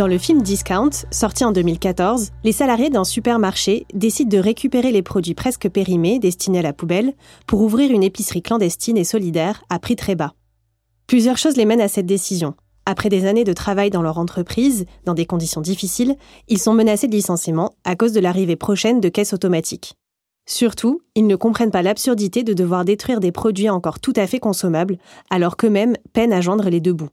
Dans le film Discount, sorti en 2014, les salariés d'un supermarché décident de récupérer les produits presque périmés destinés à la poubelle pour ouvrir une épicerie clandestine et solidaire à prix très bas. Plusieurs choses les mènent à cette décision. Après des années de travail dans leur entreprise, dans des conditions difficiles, ils sont menacés de licenciement à cause de l'arrivée prochaine de caisses automatiques. Surtout, ils ne comprennent pas l'absurdité de devoir détruire des produits encore tout à fait consommables, alors qu'eux-mêmes peinent à joindre les deux bouts.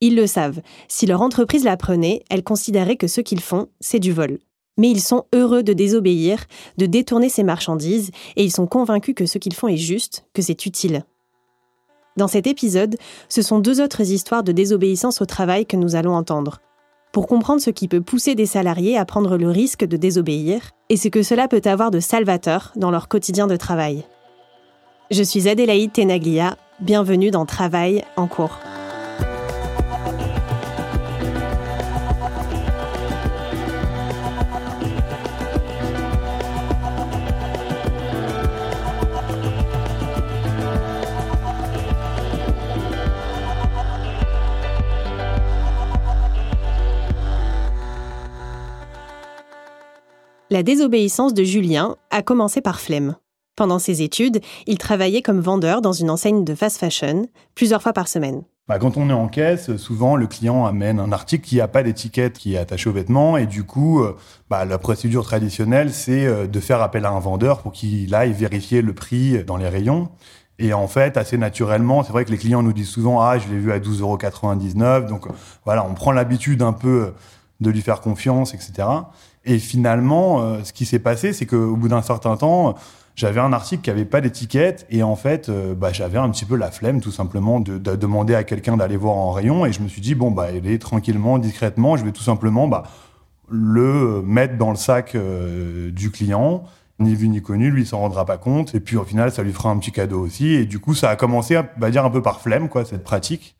Ils le savent. Si leur entreprise l'apprenait, elle considérait que ce qu'ils font, c'est du vol. Mais ils sont heureux de désobéir, de détourner ces marchandises, et ils sont convaincus que ce qu'ils font est juste, que c'est utile. Dans cet épisode, ce sont deux autres histoires de désobéissance au travail que nous allons entendre. Pour comprendre ce qui peut pousser des salariés à prendre le risque de désobéir, et ce que cela peut avoir de salvateur dans leur quotidien de travail. Je suis Adélaïde Tenaglia, bienvenue dans Travail en cours. La désobéissance de Julien a commencé par flemme. Pendant ses études, il travaillait comme vendeur dans une enseigne de fast fashion, plusieurs fois par semaine. Bah, quand on est en caisse, souvent le client amène un article qui n'a pas d'étiquette qui est attaché au vêtement et du coup, euh, bah, la procédure traditionnelle, c'est euh, de faire appel à un vendeur pour qu'il aille vérifier le prix dans les rayons. Et en fait, assez naturellement, c'est vrai que les clients nous disent souvent Ah, je l'ai vu à 12,99 Donc voilà, on prend l'habitude un peu de lui faire confiance, etc. Et finalement, euh, ce qui s'est passé, c'est qu'au bout d'un certain temps, j'avais un article qui avait pas d'étiquette et en fait, euh, bah, j'avais un petit peu la flemme tout simplement de, demander à quelqu'un d'aller voir en rayon et je me suis dit bon bah est tranquillement, discrètement, je vais tout simplement bah, le mettre dans le sac euh, du client. Ni vu ni connu, lui il s'en rendra pas compte et puis au final ça lui fera un petit cadeau aussi et du coup ça a commencé, à va dire un peu par flemme quoi cette pratique.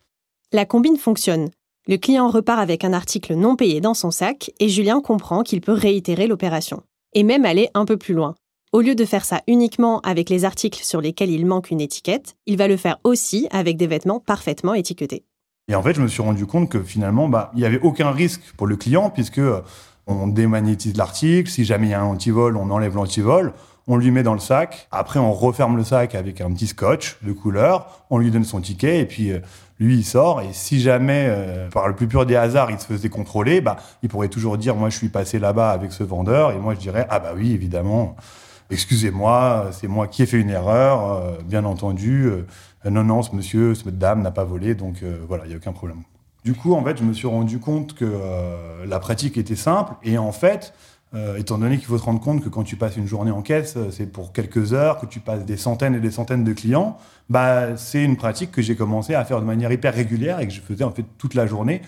La combine fonctionne. Le client repart avec un article non payé dans son sac et Julien comprend qu'il peut réitérer l'opération. Et même aller un peu plus loin. Au lieu de faire ça uniquement avec les articles sur lesquels il manque une étiquette, il va le faire aussi avec des vêtements parfaitement étiquetés. Et en fait, je me suis rendu compte que finalement, bah, il n'y avait aucun risque pour le client puisque euh, on démagnétise l'article. Si jamais il y a un antivol, on enlève l'antivol on lui met dans le sac. Après, on referme le sac avec un petit scotch de couleur. On lui donne son ticket et puis euh, lui, il sort. Et si jamais, euh, par le plus pur des hasards, il se faisait contrôler, bah, il pourrait toujours dire, moi, je suis passé là-bas avec ce vendeur. Et moi, je dirais, ah bah oui, évidemment. excusez-moi, c'est moi qui ai fait une erreur, bien entendu. non, non, ce monsieur, cette dame n'a pas volé, donc voilà, il n'y a aucun problème. Du coup, en fait, je me suis rendu compte que la pratique était simple et en fait, euh, étant donné qu'il faut se rendre compte que quand tu passes une journée en caisse, euh, c'est pour quelques heures, que tu passes des centaines et des centaines de clients, bah, c'est une pratique que j'ai commencé à faire de manière hyper régulière et que je faisais en fait toute la journée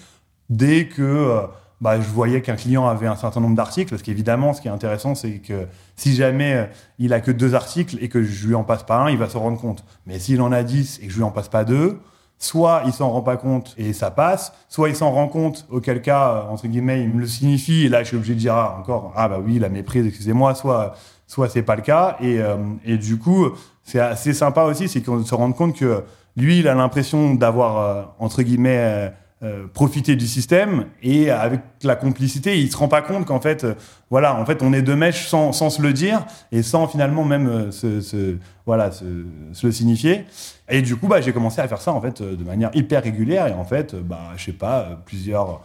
dès que euh, bah, je voyais qu'un client avait un certain nombre d'articles. Parce qu'évidemment, ce qui est intéressant, c'est que si jamais il a que deux articles et que je lui en passe pas un, il va se rendre compte. Mais s'il en a dix et que je lui en passe pas deux, soit il s'en rend pas compte et ça passe, soit il s'en rend compte, auquel cas, entre guillemets, il me le signifie, et là je suis obligé de dire ah, encore, ah bah oui, la méprise, excusez-moi, soit, soit c'est pas le cas, et, euh, et du coup, c'est assez sympa aussi, c'est qu'on se rende compte que lui, il a l'impression d'avoir, euh, entre guillemets, euh, profiter du système et avec la complicité, il se rend pas compte qu'en fait, euh, voilà, en fait, on est deux mèches sans, sans se le dire et sans finalement même euh, se, voilà, se, le signifier. Et du coup, bah, j'ai commencé à faire ça en fait de manière hyper régulière et en fait, bah, je sais pas, plusieurs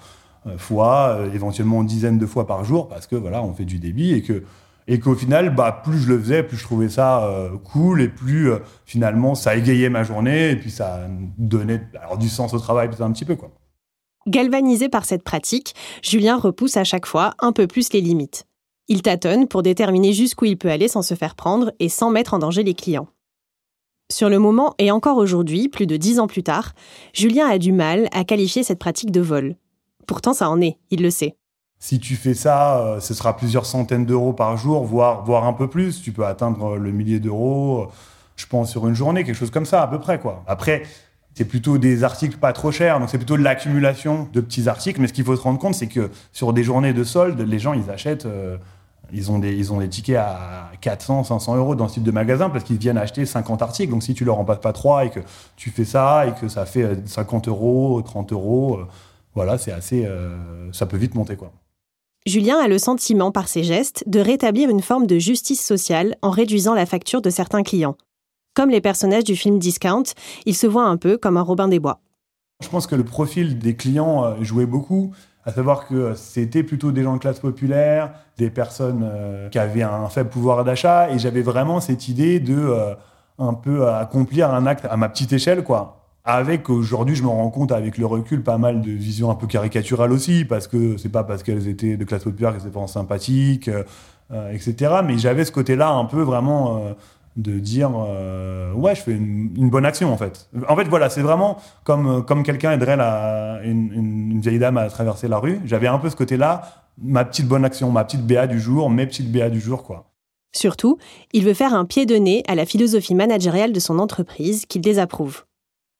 fois, éventuellement une dizaine de fois par jour parce que voilà, on fait du débit et que et qu'au final, bah, plus je le faisais, plus je trouvais ça cool et plus finalement ça égayait ma journée et puis ça donnait alors, du sens au travail un petit peu quoi. Galvanisé par cette pratique, Julien repousse à chaque fois un peu plus les limites. Il tâtonne pour déterminer jusqu'où il peut aller sans se faire prendre et sans mettre en danger les clients. Sur le moment et encore aujourd'hui, plus de dix ans plus tard, Julien a du mal à qualifier cette pratique de vol. Pourtant, ça en est, il le sait. Si tu fais ça, euh, ce sera plusieurs centaines d'euros par jour, voire, voire un peu plus. Tu peux atteindre le millier d'euros, euh, je pense, sur une journée, quelque chose comme ça, à peu près. quoi. Après, c'est plutôt des articles pas trop chers, donc c'est plutôt de l'accumulation de petits articles. Mais ce qu'il faut se rendre compte, c'est que sur des journées de solde, les gens, ils achètent, euh, ils, ont des, ils ont des tickets à 400, 500 euros dans ce type de magasin parce qu'ils viennent acheter 50 articles. Donc si tu leur en passes pas trois et que tu fais ça et que ça fait 50 euh, euros, 30 euros, euh, voilà, c'est assez, ça peut vite monter quoi. Julien a le sentiment, par ses gestes, de rétablir une forme de justice sociale en réduisant la facture de certains clients. Comme les personnages du film Discount, il se voit un peu comme un Robin des Bois. Je pense que le profil des clients euh, jouait beaucoup, à savoir que c'était plutôt des gens de classe populaire, des personnes euh, qui avaient un faible pouvoir d'achat, et j'avais vraiment cette idée de euh, un peu accomplir un acte à ma petite échelle, quoi. Avec aujourd'hui, je me rends compte avec le recul, pas mal de visions un peu caricaturales aussi, parce que c'est pas parce qu'elles étaient de classe populaire qu'elles étaient pas sympathiques, etc. Mais j'avais ce côté-là un peu vraiment de dire euh, ouais je fais une, bonne action en fait. En fait voilà c'est vraiment comme comme quelqu'un aiderait la, une, une, vieille dame à traverser la rue. J'avais un peu ce côté là ma petite bonne action ma petite BA du jour mes petites BA du jour quoi. Surtout il veut faire un pied de nez à la philosophie managériale de son entreprise qu'il désapprouve.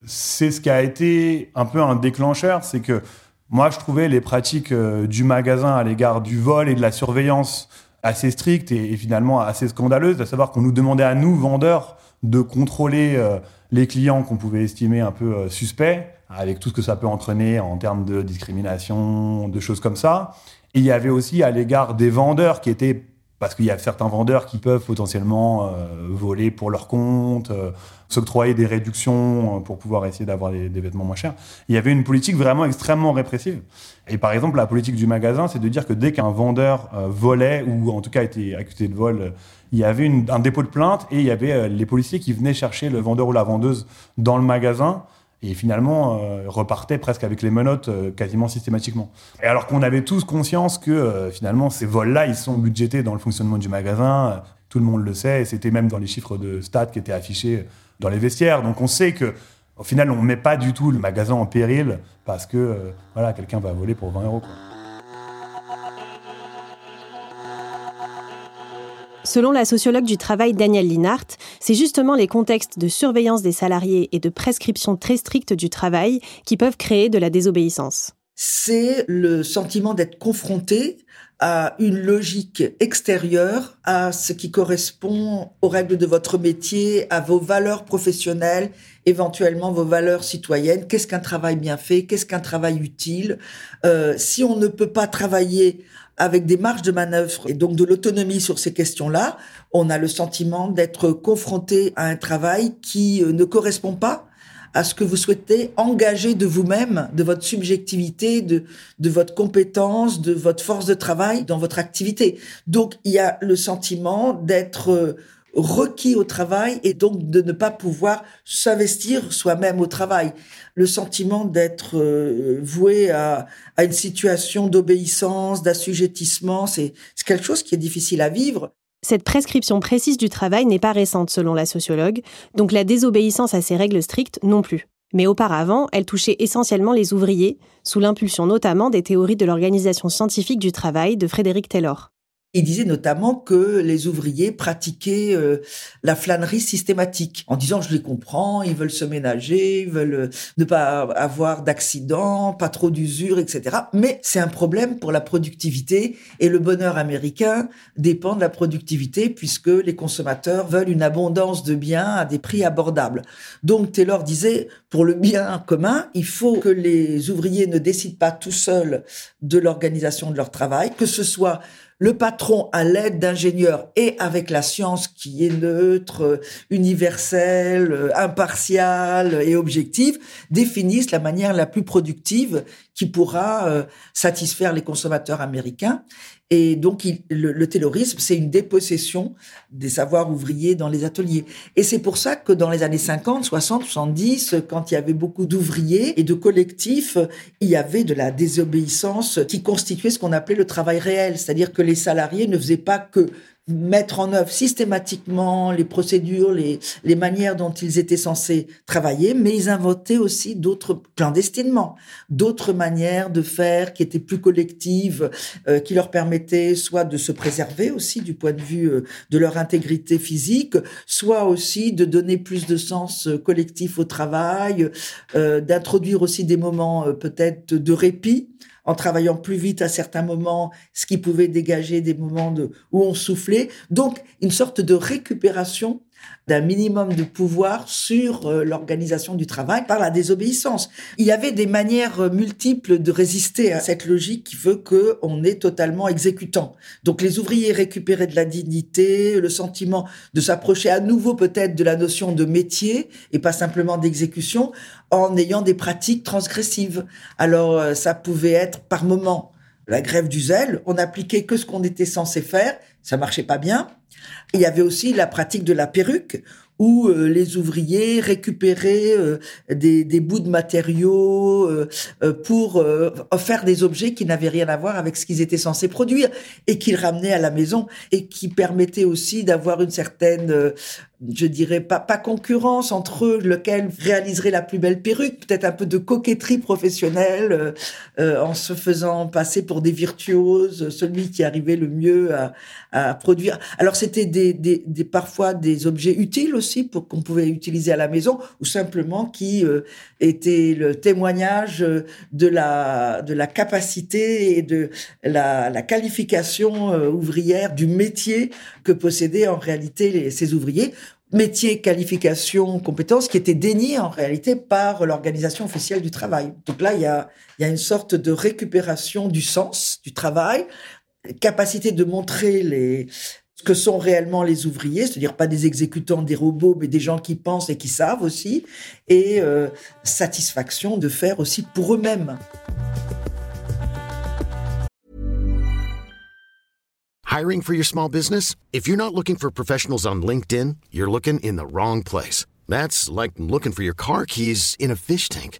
C'est ce qui a été un peu un déclencheur c'est que moi je trouvais les pratiques euh, du magasin à l'égard du vol et de la surveillance assez stricte et, finalement assez scandaleuse, à savoir qu'on nous demandait à nous, vendeurs, de contrôler euh, les clients qu'on pouvait estimer un peu euh, suspects, avec tout ce que ça peut entraîner en termes de discrimination, de choses comme ça. Et il y avait aussi à l'égard des vendeurs qui étaient parce qu'il y a certains vendeurs qui peuvent potentiellement euh, voler pour leur compte, euh, s'octroyer des réductions euh, pour pouvoir essayer d'avoir des, vêtements moins chers. Il y avait une politique vraiment extrêmement répressive. Et par exemple, la politique du magasin, c'est de dire que dès qu'un vendeur volait ou en tout cas était accusé de vol, il y avait un dépôt de plainte et il y avait les policiers qui venaient chercher le vendeur ou la vendeuse dans le magasin et finalement euh, repartait presque avec les menottes euh, quasiment systématiquement. Et alors qu'on avait tous conscience que euh, finalement ces vols-là, ils sont budgétés dans le fonctionnement du magasin, tout le monde le sait, et c'était même dans les chiffres de stats qui étaient affichés dans les vestiaires. Donc on sait que au final, on ne met pas du tout le magasin en péril parce que voilà, quelqu'un va voler pour 20 euros. Quoi. Selon la sociologue du travail Danielle Linhart, c'est justement les contextes de surveillance des salariés et de prescription très stricte du travail qui peuvent créer de la désobéissance. C'est le sentiment d'être confronté à une logique extérieure, à ce qui correspond aux règles de votre métier, à vos valeurs professionnelles, éventuellement vos valeurs citoyennes. Qu'est-ce qu'un travail bien fait? Qu'est-ce qu'un travail utile? Euh, Si on ne peut pas travailler avec des marges de manœuvre et donc de l'autonomie sur ces questions-là, on a le sentiment d'être confronté à un travail qui euh, ne correspond pas à ce que vous souhaitez engager de vous-même, de votre subjectivité, de, votre compétence, de votre force de travail dans votre activité. Donc, il y a le sentiment d'être euh, requis au travail et donc de ne pas pouvoir s'investir soi-même au travail. Le sentiment d'être euh, voué à, à, une situation d'obéissance, d'assujettissement, c'est quelque chose qui est difficile à vivre. Cette prescription précise du travail n'est pas récente selon la sociologue, donc la désobéissance à ces règles strictes non plus. Mais auparavant, elle touchait essentiellement les ouvriers, sous l'impulsion notamment des théories de l'organisation scientifique du travail de Frédéric Taylor. Il disait notamment que les ouvriers pratiquaient euh, la flânerie systématique, en disant je les comprends, ils veulent se ménager, ils veulent euh, ne pas avoir d'accidents, pas trop d'usure, etc. Mais c'est un problème pour la productivité et le bonheur américain dépend de la productivité puisque les consommateurs veulent une abondance de biens à des prix abordables. Donc Taylor disait pour le bien commun, il faut que les ouvriers ne décident pas tout seuls de l'organisation de leur travail, que ce soit le patron, à l'aide d'ingénieurs et avec la science qui est neutre, universelle, impartiale et objective, définissent la manière la plus productive qui pourra euh, satisfaire les consommateurs américains et donc, le, le, taylorisme, c'est une dépossession des savoirs ouvriers dans les ateliers. Et c'est pour ça que dans les années 50, 60, 70, quand il y avait beaucoup d'ouvriers et de collectifs, il y avait de la désobéissance qui constituait ce qu'on appelait le travail réel. C'est-à-dire que les salariés ne faisaient pas que mettre en œuvre systématiquement les procédures, les, les manières dont ils étaient censés travailler, mais ils inventaient aussi d'autres, clandestinement, d'autres manières de faire qui étaient plus collectives, euh, qui leur permettaient soit de se préserver aussi du point de vue euh, de leur intégrité physique, soit aussi de donner plus de sens euh, collectif au travail, d'introduire aussi des moments peut-être de répit en travaillant plus vite à certains moments, ce qui pouvait dégager des moments de, où on soufflait. Donc, une sorte de récupération d'un minimum de pouvoir sur euh, l'organisation du travail par la désobéissance. Il y avait des manières euh, multiples de résister à cette logique qui veut que on est totalement exécutant. Donc les ouvriers récupéraient de la dignité, le sentiment de s'approcher à nouveau peut-être de la notion de métier et pas simplement d'exécution en ayant des pratiques transgressives. Alors euh, ça pouvait être par moment la grève du zèle, on n'appliquait que ce qu'on était censé faire, ça marchait pas bien. Il y avait aussi la pratique de la perruque, où euh, les ouvriers récupéraient euh, des, bouts de matériaux euh, pour faire des objets qui n'avaient rien à voir avec ce qu'ils étaient censés produire et qu'ils ramenaient à la maison et qui permettaient aussi d'avoir une certaine je dirais pas concurrence entre eux, lequel réaliserait la plus belle perruque, peut-être un peu de coquetterie professionnelle en se faisant passer pour des virtuoses, celui qui arrivait le mieux à, à produire. Alors c'était parfois des objets utiles aussi pour qu'on pouvait utiliser à la maison ou simplement qui euh, étaient le témoignage de la de la capacité et de la, qualification euh, ouvrière du métier que possédaient en réalité ces ouvriers métier, qualification, compétences qui étaient déniés en réalité par l'organisation officielle du travail. Donc là, il y a une sorte de récupération du sens du travail capacité de montrer les, ce que sont réellement les ouvriers, c'est-à-dire pas des exécutants, des robots, mais des gens qui pensent et qui savent aussi, et euh, satisfaction de faire aussi pour eux-mêmes. Hiring for your small business? If you're not looking for professionals on LinkedIn, you're looking in the wrong place. That's like looking for your car keys in a fish tank.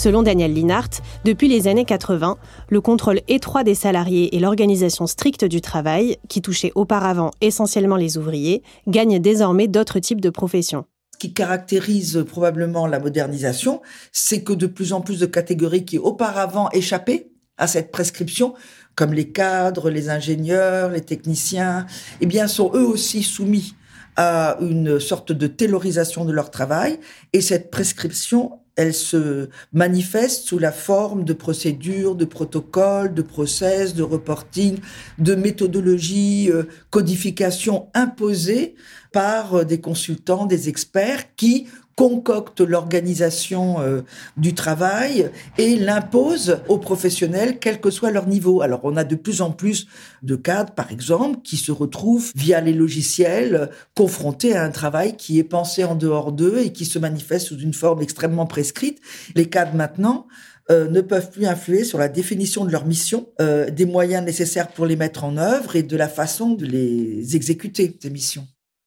Selon Daniel Linhart, depuis les années 80, le contrôle étroit des salariés et l'organisation stricte du travail, qui touchait auparavant essentiellement les ouvriers, gagnent désormais d'autres types de professions Ce qui caractérise probablement la modernisation, c'est que de plus en plus de catégories qui auparavant échappaient à cette prescription, comme les cadres, les ingénieurs, les techniciens, eh bien, sont eux aussi soumis à une sorte de taylorisation de leur travail. Et cette prescription elle se manifeste sous la forme de procédures, de protocoles, de process, de reporting, de méthodologies, euh, codification imposées par euh, des consultants, des experts qui concocte l'organisation euh, du travail et l'impose aux professionnels, quel que soit leur niveau. Alors, on a de plus en plus de cadres, par exemple, qui se retrouvent via les logiciels confrontés à un travail qui est pensé en dehors d'eux et qui se manifeste sous une forme extrêmement prescrite. Les cadres maintenant euh, ne peuvent plus influer sur la définition de leur mission, euh, des moyens nécessaires pour les mettre en œuvre et de la façon de les exécuter, ces missions.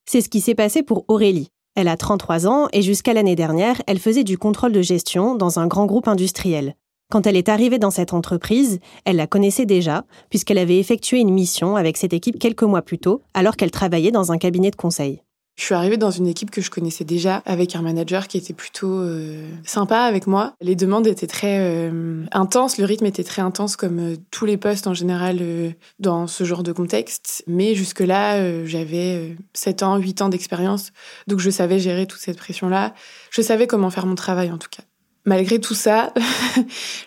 C'est ce qui s'est passé pour Aurélie. Elle a 33 ans et jusqu'à l'année dernière, elle faisait du contrôle de gestion dans un grand groupe industriel. Quand elle est arrivée dans cette entreprise, elle la connaissait déjà, puisqu'elle avait effectué une mission avec cette équipe quelques mois plus tôt, alors qu'elle travaillait dans un cabinet de conseil. Je suis arrivée dans une équipe que je connaissais déjà, avec un manager qui était plutôt euh, sympa avec moi. Les demandes étaient très euh, intenses, le rythme était très intense comme euh, tous les postes en général dans ce genre de contexte. Mais jusque-là, j'avais 7 ans, 8 ans d'expérience, donc je savais gérer toute cette pression-là. Je savais comment faire mon travail en tout cas. Malgré tout ça,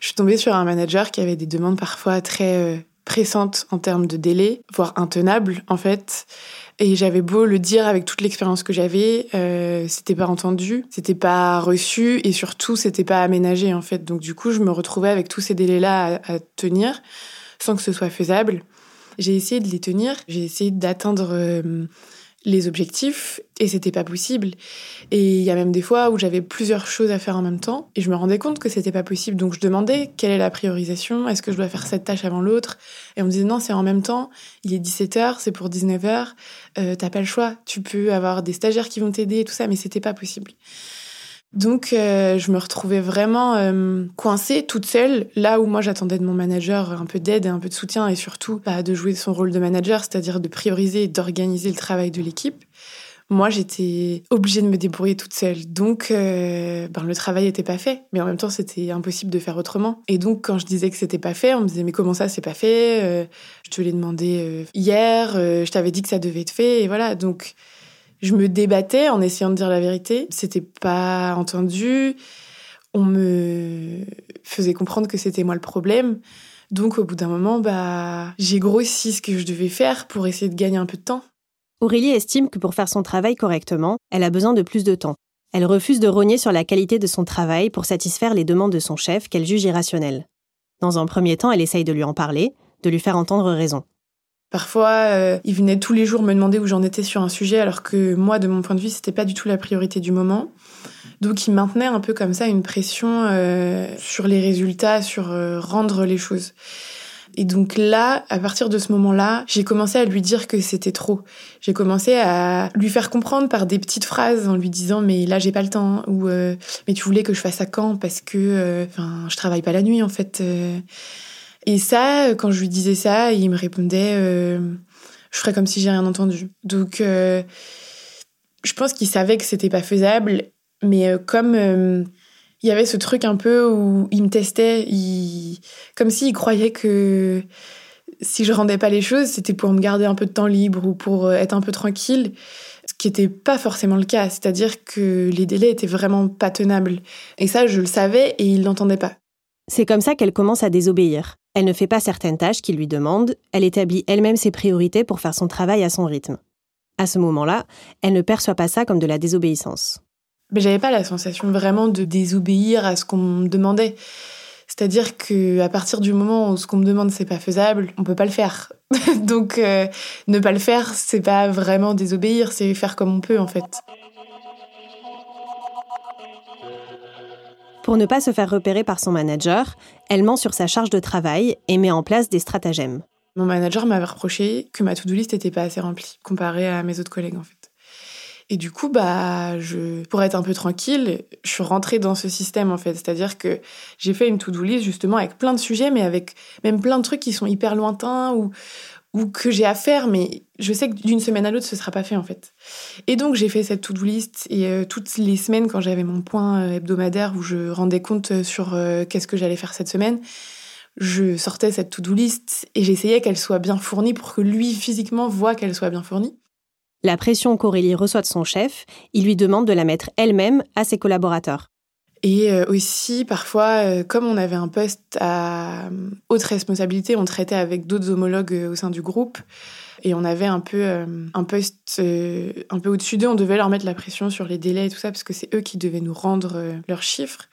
je suis tombée sur un manager qui avait des demandes parfois très pressantes en termes de délai, voire intenables en fait. Et j'avais beau le dire avec toute l'expérience que j'avais, euh, c'était pas entendu, c'était pas reçu et surtout c'était pas aménagé en fait. Donc du coup, je me retrouvais avec tous ces délais-là à, à tenir sans que ce soit faisable. J'ai essayé de les tenir, j'ai essayé d'atteindre euh, les objectifs et c'était pas possible. Et il y a même des fois où j'avais plusieurs choses à faire en même temps et je me rendais compte que c'était pas possible. Donc je demandais quelle est la priorisation, est-ce que je dois faire cette tâche avant l'autre Et on me disait non, c'est en même temps, il est 17h, c'est pour 19h, euh, t'as pas le choix, tu peux avoir des stagiaires qui vont t'aider et tout ça, mais c'était pas possible. Donc, euh, je me retrouvais vraiment euh, coincée toute seule, là où moi j'attendais de mon manager un peu d'aide et un peu de soutien, et surtout bah, de jouer son rôle de manager, c'est-à-dire de prioriser et d'organiser le travail de l'équipe. Moi, j'étais obligée de me débrouiller toute seule. Donc, euh, ben, le travail n'était pas fait. Mais en même temps, c'était impossible de faire autrement. Et donc, quand je disais que c'était pas fait, on me disait, mais comment ça, c'est pas fait? Je te l'ai demandé hier, je t'avais dit que ça devait être fait. Et voilà. Donc, je me débattais en essayant de dire la vérité. C'était pas entendu. On me faisait comprendre que c'était moi le problème. Donc, au bout d'un moment, bah, j'ai grossi ce que je devais faire pour essayer de gagner un peu de temps. Aurélie estime que pour faire son travail correctement, elle a besoin de plus de temps. Elle refuse de rogner sur la qualité de son travail pour satisfaire les demandes de son chef qu'elle juge irrationnelles. Dans un premier temps, elle essaye de lui en parler, de lui faire entendre raison. Parfois, euh, il venait tous les jours me demander où j'en étais sur un sujet, alors que moi, de mon point de vue, c'était pas du tout la priorité du moment. Donc, il maintenait un peu comme ça une pression euh, sur les résultats, sur euh, rendre les choses. Et donc là, à partir de ce moment-là, j'ai commencé à lui dire que c'était trop. J'ai commencé à lui faire comprendre par des petites phrases en lui disant mais là j'ai pas le temps ou mais tu voulais que je fasse à quand parce que enfin je travaille pas la nuit en fait. Et ça, quand je lui disais ça, il me répondait euh, je ferais comme si j'ai rien entendu. Donc, euh, je pense qu'il savait que c'était pas faisable, mais euh, comme il y avait ce truc un peu où il me testait, comme s'il croyait que si je rendais pas les choses, c'était pour me garder un peu de temps libre ou pour être un peu tranquille, ce qui n'était pas forcément le cas. C'est-à-dire que les délais étaient vraiment pas tenables. Et ça, je le savais et il l'entendait pas. C'est comme ça qu'elle commence à désobéir. Elle ne fait pas certaines tâches qu'il lui demande, elle établit elle-même ses priorités pour faire son travail à son rythme. À ce moment-là, elle ne perçoit pas ça comme de la désobéissance. Mais j'avais pas la sensation vraiment de désobéir à ce qu'on me demandait. C'est-à-dire que à partir du moment où ce qu'on me demande c'est pas faisable, on peut pas le faire. Donc euh, ne pas le faire, c'est pas vraiment désobéir, c'est faire comme on peut en fait. Pour ne pas se faire repérer par son manager, elle ment sur sa charge de travail et met en place des stratagèmes. Mon manager m'avait reproché que ma to-do list n'était pas assez remplie comparée à mes autres collègues en fait. Et du coup, bah, je, pour être un peu tranquille, je suis rentrée dans ce système en fait. C'est-à-dire que j'ai fait une to-do list justement avec plein de sujets, mais avec même plein de trucs qui sont hyper lointains ou ou que j'ai à faire, mais je sais que d'une semaine à l'autre, ce sera pas fait en fait. Et donc j'ai fait cette to-do list et euh, toutes les semaines, quand j'avais mon point euh, hebdomadaire où je rendais compte euh, sur qu'est-ce que j'allais faire cette semaine, je sortais cette to-do list et j'essayais qu'elle soit bien fournie pour que lui physiquement voit qu'elle soit bien fournie. La pression qu'Aurélie reçoit de son chef, il lui demande de la mettre elle-même à ses collaborateurs. Et euh, aussi, parfois, euh, comme on avait un poste à haute responsabilité, on traitait avec d'autres homologues au sein du groupe. Et on avait un peu un poste un peu au-dessus d'eux. On devait leur mettre la pression sur les délais et tout ça, parce que c'est eux qui devaient nous rendre leurs chiffres.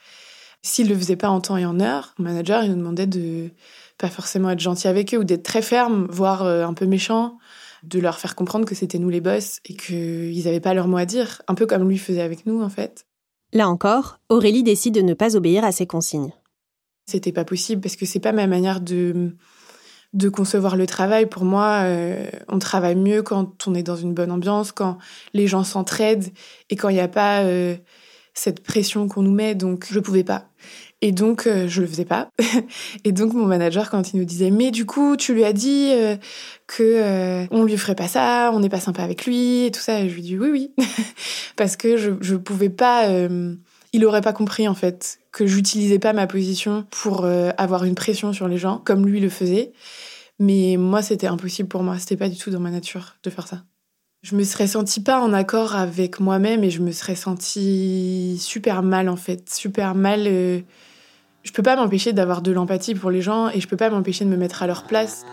S'ils le faisaient pas en temps et en heure, mon manager il nous demandait de pas forcément être gentil avec eux ou d'être très ferme, voire un peu méchant de leur faire comprendre que c'était nous les boss et qu'ils n'avaient pas leur mot à dire, un peu comme lui faisait avec nous en fait. Là encore, Aurélie décide de ne pas obéir à ses consignes. C'était pas possible parce que c'est pas ma manière de concevoir le travail. Pour moi, euh, on travaille mieux quand on est dans une bonne ambiance, quand les gens s'entraident et quand il n'y a pas euh, cette pression qu'on nous met. Donc, je pouvais pas. Et donc, euh, je le faisais pas. et donc, mon manager, quand il nous disait, mais du coup, tu lui as dit euh, que euh, on lui ferait pas ça, on n'est pas sympa avec lui, et tout ça, je lui dis oui, oui, parce que je je pouvais pas. il aurait pas compris en fait que j'utilisais pas ma position pour avoir une pression sur les gens comme lui le faisait. Mais moi, c'était impossible pour moi. C'était pas du tout dans ma nature de faire ça. Je me serais sentie pas en accord avec moi-même et je me serais sentie super mal en fait, super mal je peux pas m'empêcher d'avoir de l'empathie pour les gens et je peux pas m'empêcher de me mettre à leur place.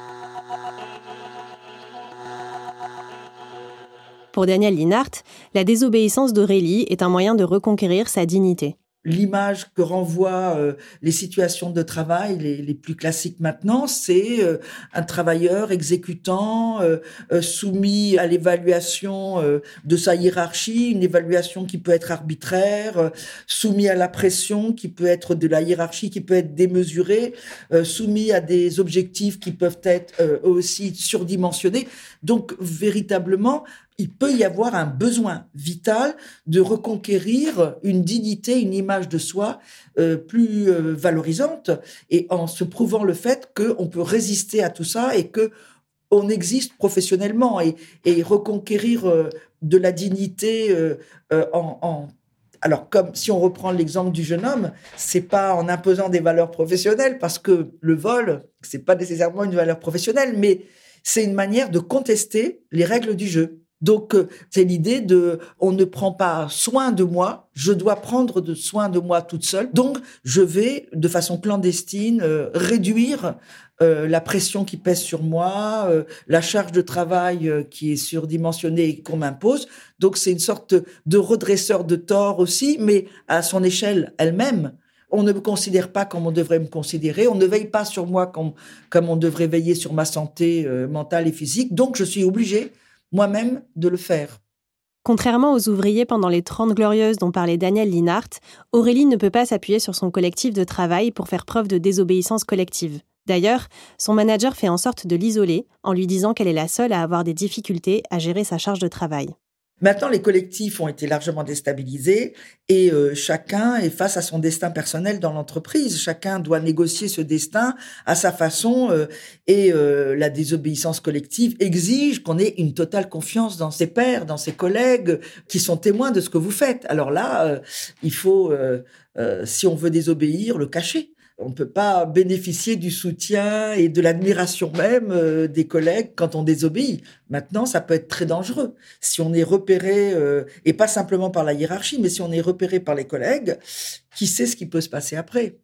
Pour Daniel Linhart, la désobéissance d'Aurélie est un moyen de reconquérir sa dignité l'image que renvoient euh, les situations de travail les, plus classiques maintenant, c'est euh, un travailleur exécutant euh, soumis à l'évaluation de sa hiérarchie, une évaluation qui peut être arbitraire, soumis à la pression qui peut être de la hiérarchie qui peut être démesurée, soumis à des objectifs qui peuvent être aussi surdimensionnés. Donc véritablement, il peut y avoir un besoin vital de reconquérir une dignité, une image de soi euh, plus euh, valorisante, et en se prouvant le fait qu'on peut résister à tout ça et que on existe professionnellement et, reconquérir euh, de la dignité en, alors, comme si on reprend l'exemple du jeune homme, c'est pas en imposant des valeurs professionnelles, parce que le vol, c'est pas nécessairement une valeur professionnelle, mais c'est une manière de contester les règles du jeu. Donc euh, c'est l'idée de on ne prend pas soin de moi, je dois prendre de soin de moi toute seule. Donc je vais de façon clandestine euh, réduire euh, la pression qui pèse sur moi, la charge de travail qui est surdimensionnée et qu'on m'impose. Donc c'est une sorte de redresseur de tort aussi, mais à son échelle elle-même. On ne me considère pas comme on devrait me considérer. On ne veille pas sur moi comme, comme on devrait veiller sur ma santé mentale et physique. Donc je suis obligée moi-même de le faire. Contrairement aux ouvriers pendant les Trente Glorieuses dont parlait Daniel Linhart, Aurélie ne peut pas s'appuyer sur son collectif de travail pour faire preuve de désobéissance collective. D'ailleurs, son manager fait en sorte de l'isoler en lui disant qu'elle est la seule à avoir des difficultés à gérer sa charge de travail. Maintenant, les collectifs ont été largement déstabilisés et euh, chacun est face à son destin personnel dans l'entreprise. Chacun doit négocier ce destin à sa façon euh, et euh, la désobéissance collective exige qu'on ait une totale confiance dans ses pairs, dans ses collègues qui sont témoins de ce que vous faites. Alors là, il faut, si on veut désobéir, le cacher on ne peut pas bénéficier du soutien et de l'admiration même euh, des collègues quand on désobéit. Maintenant, ça peut être très dangereux. Si on est repéré, euh, et pas simplement par la hiérarchie, mais si on est repéré par les collègues, qui sait ce qui peut se passer après?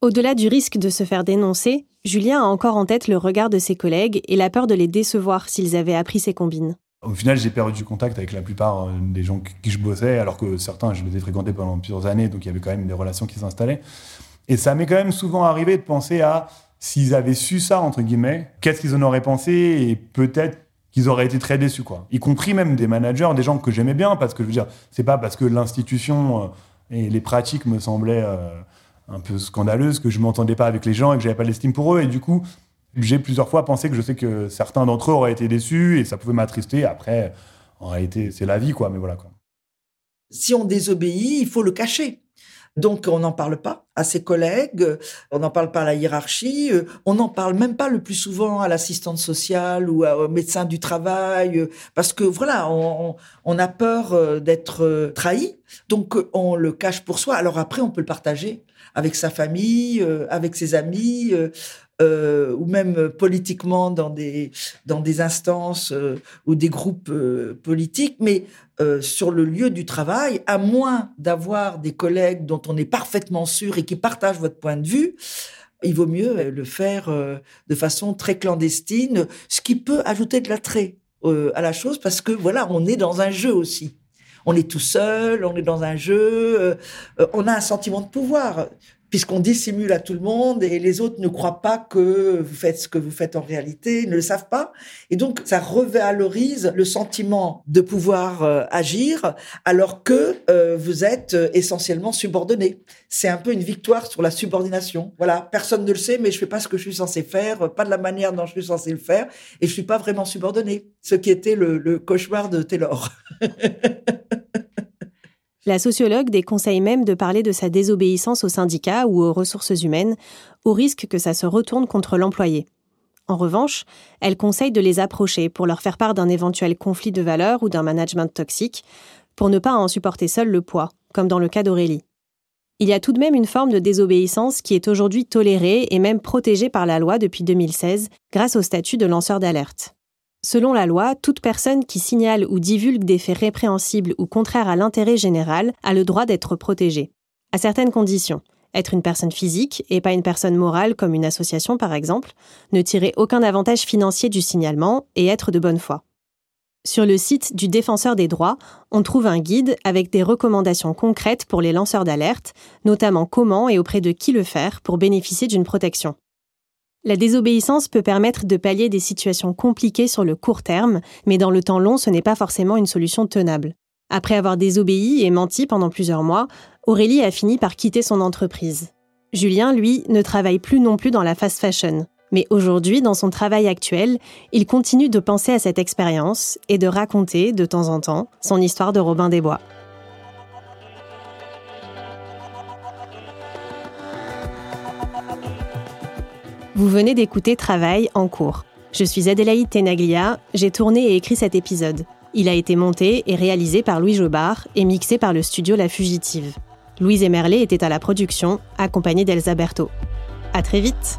Au-delà du risque de se faire dénoncer, Julien a encore en tête le regard de ses collègues et la peur de les décevoir s'ils avaient appris ses combines. Au final, j'ai perdu contact avec la plupart euh, des gens qui je bossais, alors que certains, je les ai fréquentés pendant plusieurs années, donc il y avait quand même des relations qui s'installaient. Et ça m'est quand même souvent arrivé de penser à s'ils avaient su ça, entre guillemets, qu'est-ce qu'ils en auraient pensé et peut-être qu'ils auraient été très déçus, quoi. Y compris même des managers, des gens que j'aimais bien, parce que je veux dire, c'est pas parce que l'institution euh, et les pratiques me semblaient euh, un peu scandaleuses que je m'entendais pas avec les gens et que j'avais pas l'estime pour eux. Et du coup, j'ai plusieurs fois pensé que je sais que certains d'entre eux auraient été déçus et ça pouvait m'attrister. Après, en réalité, c'est la vie, quoi. Mais voilà, quoi. Si on désobéit, il faut le cacher. Donc on n'en parle pas à ses collègues, on n'en parle pas à la hiérarchie, on n'en parle même pas le plus souvent à l'assistante sociale ou au médecin du travail, parce que voilà, on, a peur euh, d'être euh, trahi, donc on le cache pour soi. Alors après, on peut le partager avec sa famille, euh, avec ses amis. Euh, ou même politiquement dans des dans des instances euh, ou des groupes euh, politiques, mais sur le lieu du travail, à moins d'avoir des collègues dont on est parfaitement sûr et qui partagent votre point de vue, il vaut mieux le faire de façon très clandestine, ce qui peut ajouter de l'attrait à la chose parce que voilà, on est dans un jeu aussi. On est tout seul, on est dans un jeu, on a un sentiment de pouvoir puisqu'on dissimule à tout le monde et les autres ne croient pas que vous faites ce que vous faites en réalité, ne le savent pas. Et donc, ça revalorise le sentiment de pouvoir euh, agir alors que euh, vous êtes euh, essentiellement subordonné. C'est un peu une victoire sur la subordination. Voilà, personne ne le sait, mais je fais pas ce que je suis censé faire, pas de la manière dont je suis censé le faire, et je suis pas vraiment subordonné. Ce qui était le cauchemar de Taylor. La sociologue déconseille même de parler de sa désobéissance aux syndicats ou aux ressources humaines, au risque que ça se retourne contre l'employé. En revanche, elle conseille de les approcher pour leur faire part d'un éventuel conflit de valeurs ou d'un management toxique, pour ne pas en supporter seul le poids, comme dans le cas d'Aurélie. Il y a tout de même une forme de désobéissance qui est aujourd'hui tolérée et même protégée par la loi depuis 2016 grâce au statut de lanceur d'alerte. Selon la loi, toute personne qui signale ou divulgue des faits répréhensibles ou contraires à l'intérêt général a le droit d'être protégée, à certaines conditions. Être une personne physique et pas une personne morale comme une association par exemple, ne tirer aucun avantage financier du signalement et être de bonne foi. Sur le site du Défenseur des droits, on trouve un guide avec des recommandations concrètes pour les lanceurs d'alerte, notamment comment et auprès de qui le faire pour bénéficier d'une protection. La désobéissance peut permettre de pallier des situations compliquées sur le court terme, mais dans le temps long, ce n'est pas forcément une solution tenable. Après avoir désobéi et menti pendant plusieurs mois, Aurélie a fini par quitter son entreprise. Julien, lui, ne travaille plus non plus dans la fast fashion. Mais aujourd'hui, dans son travail actuel, il continue de penser à cette expérience et de raconter, de temps en temps, son histoire de Robin des Bois. Vous venez d'écouter Travail en cours. Je suis Adélaïde Tenaglia, j'ai tourné et écrit cet épisode. Il a été monté et réalisé par Louis Jobard et mixé par le studio La Fugitive. Louise Emerlet était à la production, accompagnée d'Elsa Berthaud. À très vite!